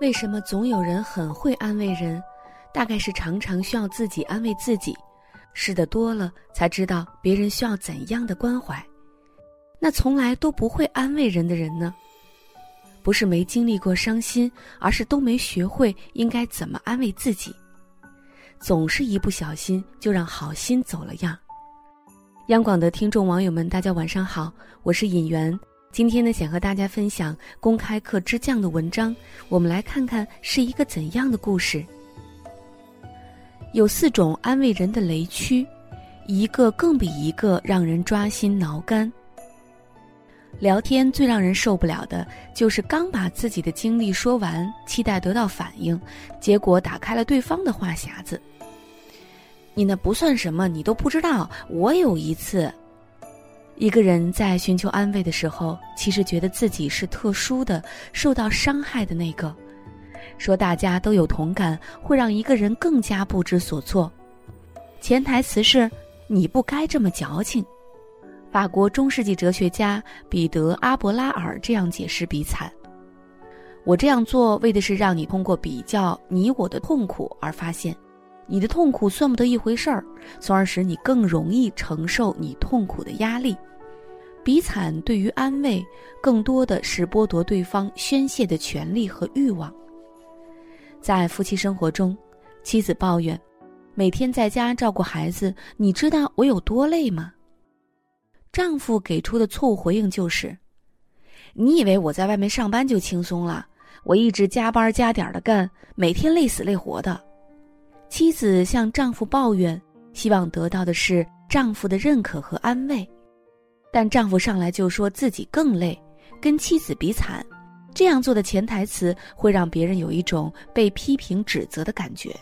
为什么总有人很会安慰人？大概是常常需要自己安慰自己，试的多了才知道别人需要怎样的关怀。那从来都不会安慰人的人呢？不是没经历过伤心，而是都没学会应该怎么安慰自己。总是一不小心就让好心走了样。央广的听众网友们，大家晚上好，我是尹媛。今天呢，想和大家分享公开课之将的文章，我们来看看是一个怎样的故事。有四种安慰人的雷区，一个更比一个让人抓心挠肝。聊天最让人受不了的就是刚把自己的经历说完，期待得到反应，结果打开了对方的话匣子。你那不算什么，你都不知道。我有一次。一个人在寻求安慰的时候，其实觉得自己是特殊的、受到伤害的那个。说大家都有同感，会让一个人更加不知所措。潜台词是：你不该这么矫情。法国中世纪哲学家彼得·阿伯拉尔这样解释比惨：我这样做为的是让你通过比较你我的痛苦而发现，你的痛苦算不得一回事儿，从而使你更容易承受你痛苦的压力。比惨对于安慰，更多的是剥夺对方宣泄的权利和欲望。在夫妻生活中，妻子抱怨：“每天在家照顾孩子，你知道我有多累吗？”丈夫给出的错误回应就是：“你以为我在外面上班就轻松了？我一直加班加点的干，每天累死累活的。”妻子向丈夫抱怨，希望得到的是丈夫的认可和安慰。但丈夫上来就说自己更累，跟妻子比惨，这样做的潜台词会让别人有一种被批评指责的感觉，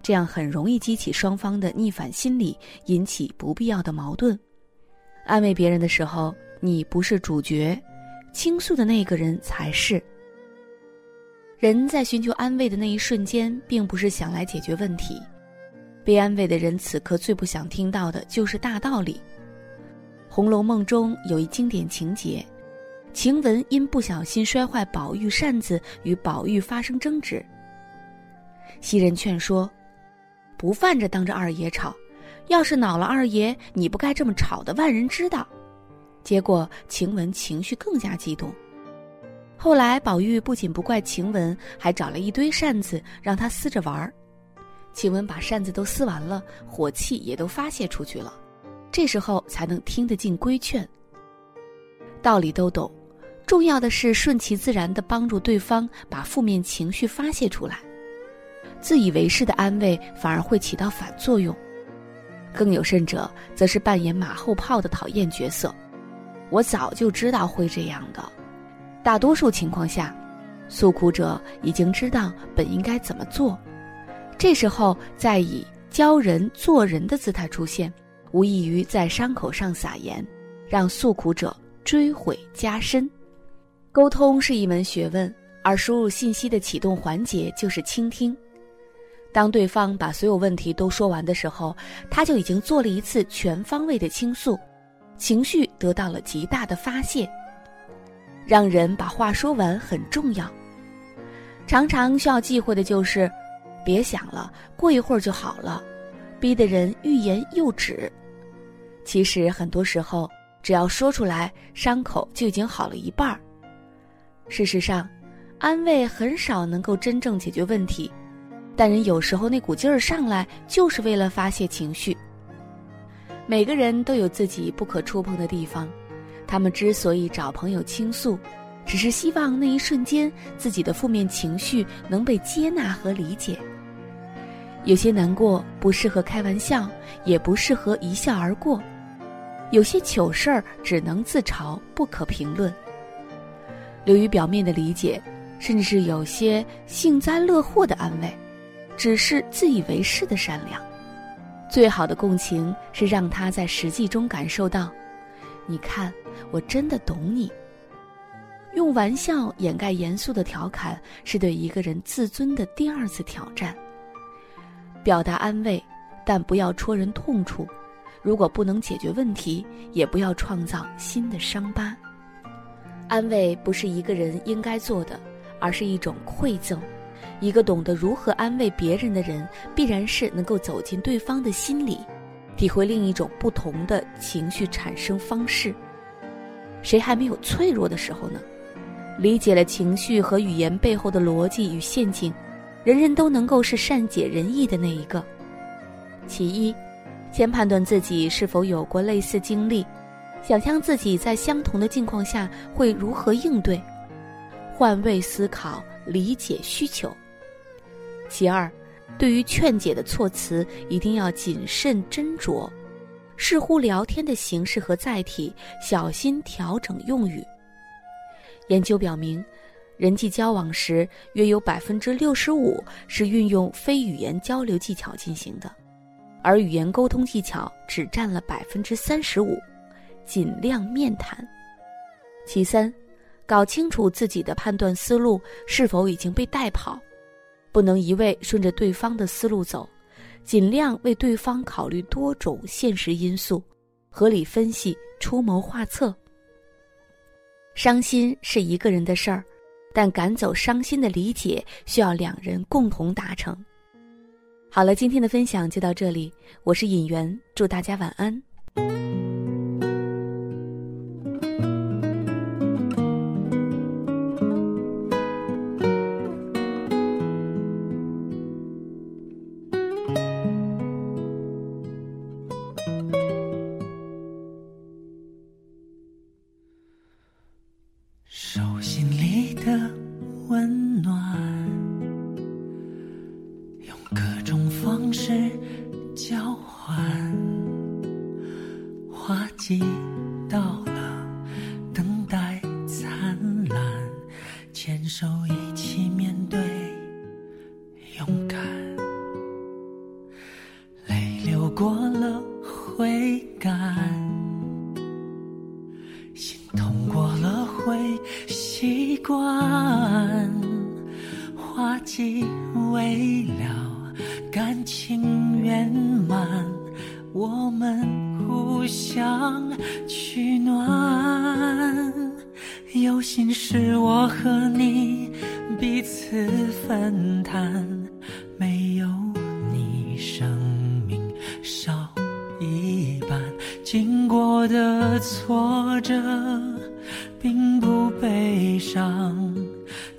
这样很容易激起双方的逆反心理，引起不必要的矛盾。安慰别人的时候，你不是主角，倾诉的那个人才是。人在寻求安慰的那一瞬间，并不是想来解决问题，被安慰的人此刻最不想听到的就是大道理。《红楼梦》中有一经典情节，晴雯因不小心摔坏宝玉扇子，与宝玉发生争执。袭人劝说：“不犯着当着二爷吵，要是恼了二爷，你不该这么吵的，万人知道。”结果晴雯情绪更加激动。后来宝玉不仅不怪晴雯，还找了一堆扇子让她撕着玩儿。晴雯把扇子都撕完了，火气也都发泄出去了。这时候才能听得进规劝。道理都懂，重要的是顺其自然的帮助对方把负面情绪发泄出来。自以为是的安慰反而会起到反作用。更有甚者，则是扮演马后炮的讨厌角色。我早就知道会这样的。大多数情况下，诉苦者已经知道本应该怎么做，这时候再以教人做人的姿态出现。无异于在伤口上撒盐，让诉苦者追悔加深。沟通是一门学问，而输入信息的启动环节就是倾听。当对方把所有问题都说完的时候，他就已经做了一次全方位的倾诉，情绪得到了极大的发泄。让人把话说完很重要，常常需要忌讳的就是，别想了，过一会儿就好了，逼得人欲言又止。其实很多时候，只要说出来，伤口就已经好了一半儿。事实上，安慰很少能够真正解决问题，但人有时候那股劲儿上来，就是为了发泄情绪。每个人都有自己不可触碰的地方，他们之所以找朋友倾诉，只是希望那一瞬间自己的负面情绪能被接纳和理解。有些难过不适合开玩笑，也不适合一笑而过。有些糗事儿只能自嘲，不可评论。流于表面的理解，甚至是有些幸灾乐祸的安慰，只是自以为是的善良。最好的共情是让他在实际中感受到，你看，我真的懂你。用玩笑掩盖严肃的调侃，是对一个人自尊的第二次挑战。表达安慰，但不要戳人痛处。如果不能解决问题，也不要创造新的伤疤。安慰不是一个人应该做的，而是一种馈赠。一个懂得如何安慰别人的人，必然是能够走进对方的心里，体会另一种不同的情绪产生方式。谁还没有脆弱的时候呢？理解了情绪和语言背后的逻辑与陷阱，人人都能够是善解人意的那一个。其一，先判断自己是否有过类似经历，想象自己在相同的境况下会如何应对，换位思考，理解需求。其二，对于劝解的措辞一定要谨慎斟酌，视乎聊天的形式和载体，小心调整用语。研究表明，人际交往时约有百分之六十五是运用非语言交流技巧进行的，而语言沟通技巧只占了百分之三十五，尽量面谈。其三，搞清楚自己的判断思路是否已经被带跑，不能一味顺着对方的思路走，尽量为对方考虑多种现实因素，合理分析，出谋划策。伤心是一个人的事儿，但赶走伤心的理解需要两人共同达成。好了，今天的分享就到这里，我是尹媛，祝大家晚安。为了，感情圆满，我们。互相取暖，有心事我和你彼此分担，没有你生命少一半。经过的挫折并不悲伤，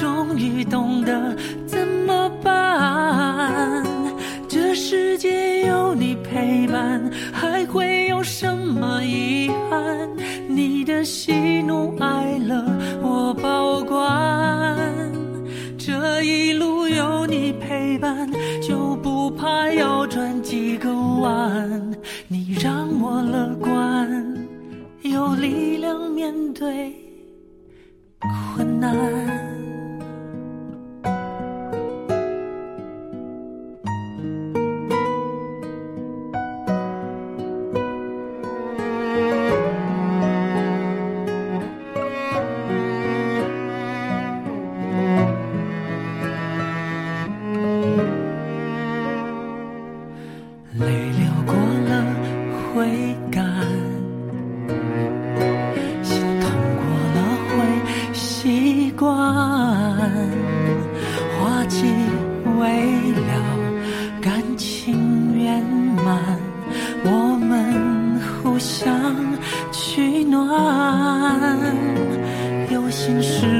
终于懂得怎么办。这世界有你陪伴，还会有什么遗憾？你的喜怒哀乐我保管，这一路有你陪伴，就不怕要转几个弯。你让我乐观，有力量面对困难。泪流过了会干心痛过了会习惯花季未了感情圆满我们互相取暖。有心事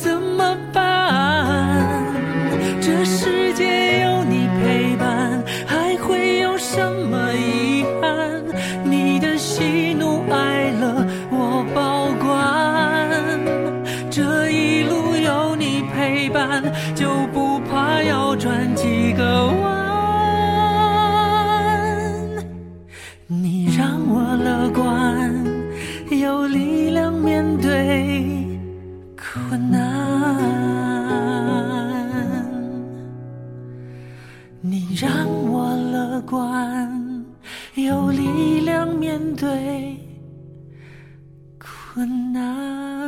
世界有你陪伴，还会有什么遗憾？你的喜怒哀乐我保管。这一路有你陪伴，就不怕要转几个弯。你让我乐观，有力量面对困难。